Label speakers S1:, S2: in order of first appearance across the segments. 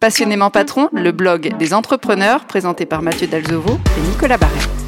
S1: Passionnément patron, le blog des entrepreneurs présenté par Mathieu Dalzovo et Nicolas Barret.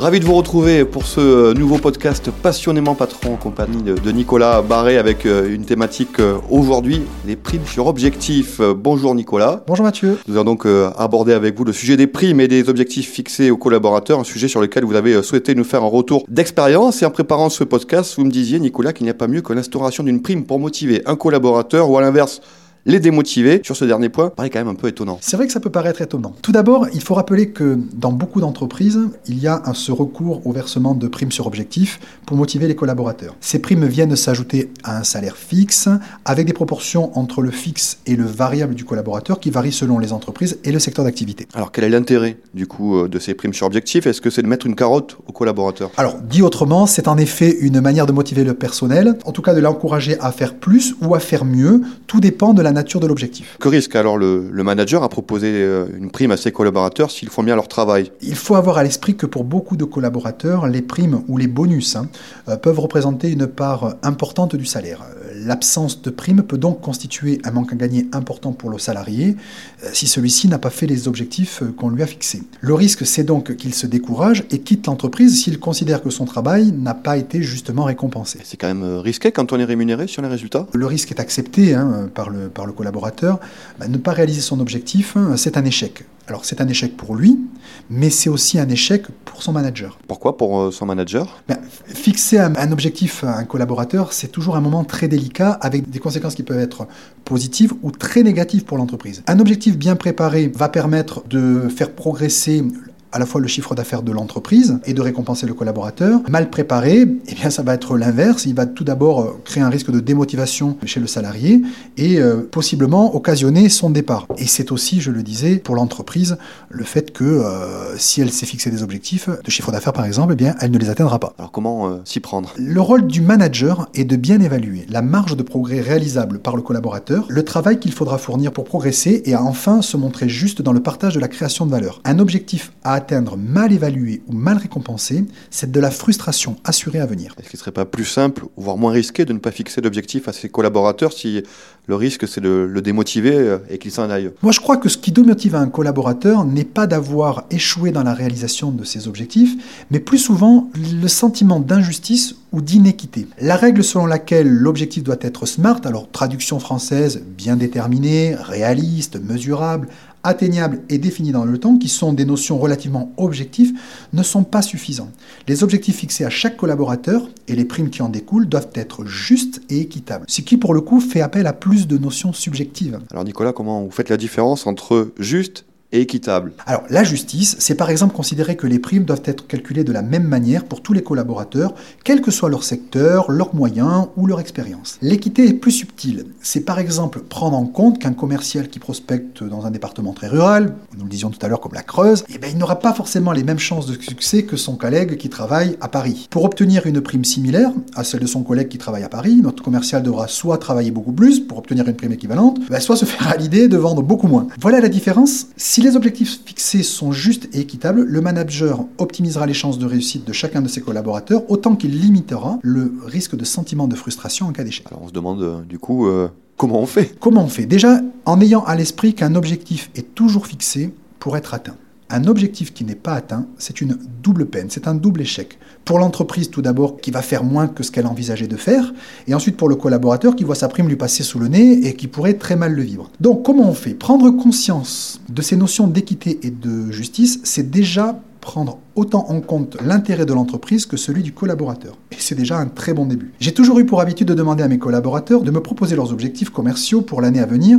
S2: Ravi de vous retrouver pour ce euh, nouveau podcast Passionnément Patron en compagnie de, Nicolas Barré avec euh, une thématique euh, aujourd'hui, les primes sur objectifs. Bonjour Nicolas.
S3: Bonjour Mathieu.
S2: Nous allons donc aborder avec vous le sujet des primes et des objectifs fixés aux collaborateurs, un sujet sur lequel vous avez souhaité nous faire un retour d'expérience. Et en préparant ce podcast, vous me disiez Nicolas qu'il n'y a pas mieux que l'instauration d'une prime pour motiver un collaborateur ou à l'inverse les démotiver. Sur ce dernier point, paraît quand même un peu étonnant.
S3: C'est vrai que ça peut paraître étonnant. Tout d'abord, il faut rappeler que dans beaucoup d'entreprises, il y a un, ce recours au versement de primes sur objectif pour motiver les collaborateurs. Ces primes viennent s'ajouter à un salaire fixe, avec des proportions entre le fixe et le variable du collaborateur qui varient selon les entreprises et le secteur d'activité.
S2: Alors quel est l'intérêt du coup euh, de ces primes sur objectif? Est-ce que c'est de mettre une carotte aux collaborateurs?
S3: Alors dit autrement, c'est en effet une manière de motiver le personnel, en tout cas de l'encourager à faire plus ou à faire mieux. Tout dépend de la nature de l'objectif.
S2: Que risque alors le, manager à proposer euh, une prime à ses collaborateurs s'ils font bien leur travail?
S3: Il faut avoir à l'esprit que pour beaucoup de collaborateurs, les primes ou les bonus hein, euh, peuvent représenter une part importante du salaire. L'absence de prime peut donc constituer un manque à gagner important pour le salarié euh, si celui-ci n'a pas fait les objectifs qu'on lui a fixés. Le risque, c'est donc qu'il se décourage et quitte l'entreprise s'il considère que son travail n'a pas été justement récompensé.
S2: C'est quand même risqué quand on est rémunéré sur les résultats?
S3: Le risque est accepté hein, par, le, par le collaborateur bah, ne pas réaliser son objectif, hein, c'est un échec. Alors c'est un échec pour lui, mais c'est aussi un échec pour son manager.
S2: Pourquoi pour euh, son manager?
S3: Ben, Fixer un, objectif à un collaborateur, c'est toujours un moment très délicat avec des conséquences qui peuvent être positives ou très négatives pour l'entreprise. Un objectif bien préparé va permettre de faire progresser à la fois le chiffre d'affaires de l'entreprise et de récompenser le collaborateur. Mal préparé, eh bien ça va être l'inverse. Il va tout d'abord euh, créer un risque de démotivation chez le salarié et euh, possiblement occasionner son départ. Et c'est aussi, je le disais, pour l'entreprise, le fait que euh, si elle s'est fixé des objectifs de chiffre d'affaires par exemple, eh bien elle ne les atteindra pas.
S2: Alors comment s'y prendre?
S3: Le rôle du manager est de bien évaluer la marge de progrès réalisable par le collaborateur, le travail qu'il faudra fournir pour progresser et à enfin se montrer juste dans le partage de la création de valeur. Un objectif à atteindre mal évalué ou mal récompensé, c'est de la frustration assurée à venir.
S2: Est-ce qu'il ne serait pas plus simple, voire moins risqué, de ne pas fixer d'objectif à ses collaborateurs si le risque c'est de le démotiver euh, et qu'il s'en aille?
S3: Moi je crois que ce qui démotive un collaborateur n'est pas d'avoir échoué dans la réalisation de ses objectifs, mais plus souvent le sentiment d'injustice ou d'inéquité. La règle selon laquelle l'objectif doit être SMART, alors traduction française bien déterminée, réaliste, mesurable, atteignable et défini dans le temps, qui sont des notions relativement objectives, ne sont pas suffisants. Les objectifs fixés à chaque collaborateur et les primes qui en découlent doivent être justes et équitables, ce qui pour le coup fait appel à plus de notions subjectives.
S2: Alors Nicolas, comment vous faites la différence entre juste
S3: Alors la justice, c'est par exemple considérer que les primes doivent être calculées de la même manière pour tous les collaborateurs, quel que soit leur secteur, leurs moyens ou leur expérience. L'équité est plus subtile. C'est par exemple prendre en compte qu'un commercial qui prospecte dans un département très rural, nous le disions tout à l'heure comme la Creuse, eh bien, il n'aura pas forcément les mêmes chances de succès que son collègue qui travaille à Paris. Pour obtenir une prime similaire à celle de son collègue qui travaille à Paris, notre commercial devra soit travailler beaucoup plus pour obtenir une prime équivalente, ben, soit se faire à l'idée de vendre beaucoup moins. Voilà la différence. Si les objectifs fixés sont justes et équitables, le manager optimisera les chances de réussite de chacun de ses collaborateurs autant qu'il limitera le risque de sentiment de frustration en cas d'échec.
S2: Alors on se demande euh, du coup euh, comment on fait?
S3: Comment on fait? Déjà en ayant à l'esprit qu'un objectif est toujours fixé pour être atteint. Un objectif qui n'est pas atteint, c'est une double peine, c'est un double échec. Pour l'entreprise tout d'abord qui va faire moins que ce qu'elle envisageait de faire, et ensuite pour le collaborateur qui voit sa prime lui passer sous le nez et qui pourrait très mal le vivre. Donc comment on fait? Prendre conscience de ces notions d'équité et de justice, c'est déjà prendre autant en compte l'intérêt de l'entreprise que celui du collaborateur. Et c'est déjà un très bon début. J'ai toujours eu pour habitude de demander à mes collaborateurs de me proposer leurs objectifs commerciaux pour l'année à venir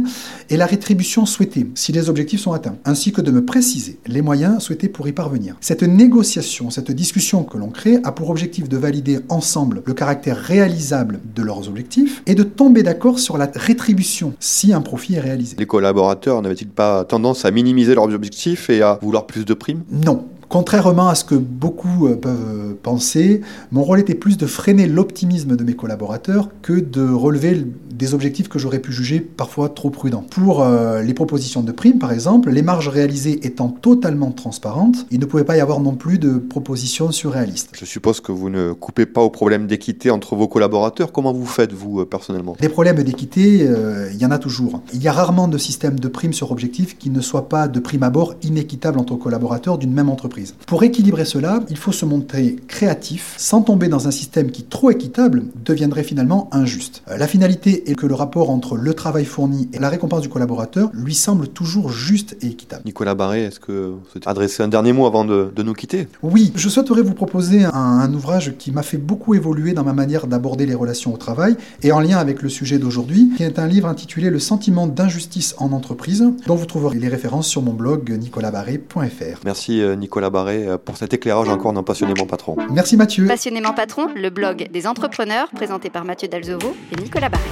S3: et la rétribution souhaitée si les objectifs sont atteints, ainsi que de me préciser les moyens souhaités pour y parvenir. Cette négociation, cette discussion que l'on crée a pour objectif de valider ensemble le caractère réalisable de leurs objectifs et de tomber d'accord sur la rétribution si un profit est réalisé.
S2: Les collaborateurs n'avaient-ils pas tendance à minimiser leurs objectifs et à vouloir plus de primes?
S3: Non, Contrairement à ce que beaucoup euh, peuvent penser, mon rôle était plus de freiner l'optimisme de mes collaborateurs que de relever des objectifs que j'aurais pu juger parfois trop prudents. Pour euh, les propositions de primes, par exemple, les marges réalisées étant totalement transparentes, il ne pouvait pas y avoir non plus de propositions surréalistes.
S2: Je suppose que vous ne coupez pas au problème d'équité entre vos collaborateurs. Comment vous faites, vous, euh, personnellement?
S3: Des problèmes d'équité, euh, il y en a toujours. Il y a rarement de système de primes sur objectif qui ne soit pas de prime abord inéquitable entre collaborateurs d'une même entreprise. Pour équilibrer cela, il faut se montrer créatif sans tomber dans un système qui, trop équitable, deviendrait finalement injuste. la finalité est que le rapport entre le travail fourni et la récompense du collaborateur lui semble toujours juste et équitable.
S2: Nicolas Barré, est-ce que vous souhaitez adresser un dernier mot avant de, nous quitter?
S3: Oui, je souhaiterais vous proposer un, un ouvrage qui m'a fait beaucoup évoluer dans ma manière d'aborder les relations au travail et en lien avec le sujet d'aujourd'hui, qui est un livre intitulé Le sentiment d'injustice en entreprise, dont vous trouverez les références sur mon blog nicolasbarré.fr.
S2: Merci euh, Nicolas Euh, pour cet éclairage encore d'un passionnément patron.
S3: Merci Mathieu.
S1: Passionnément patron, le blog des entrepreneurs présenté par Mathieu Dalzovo et Nicolas Barré.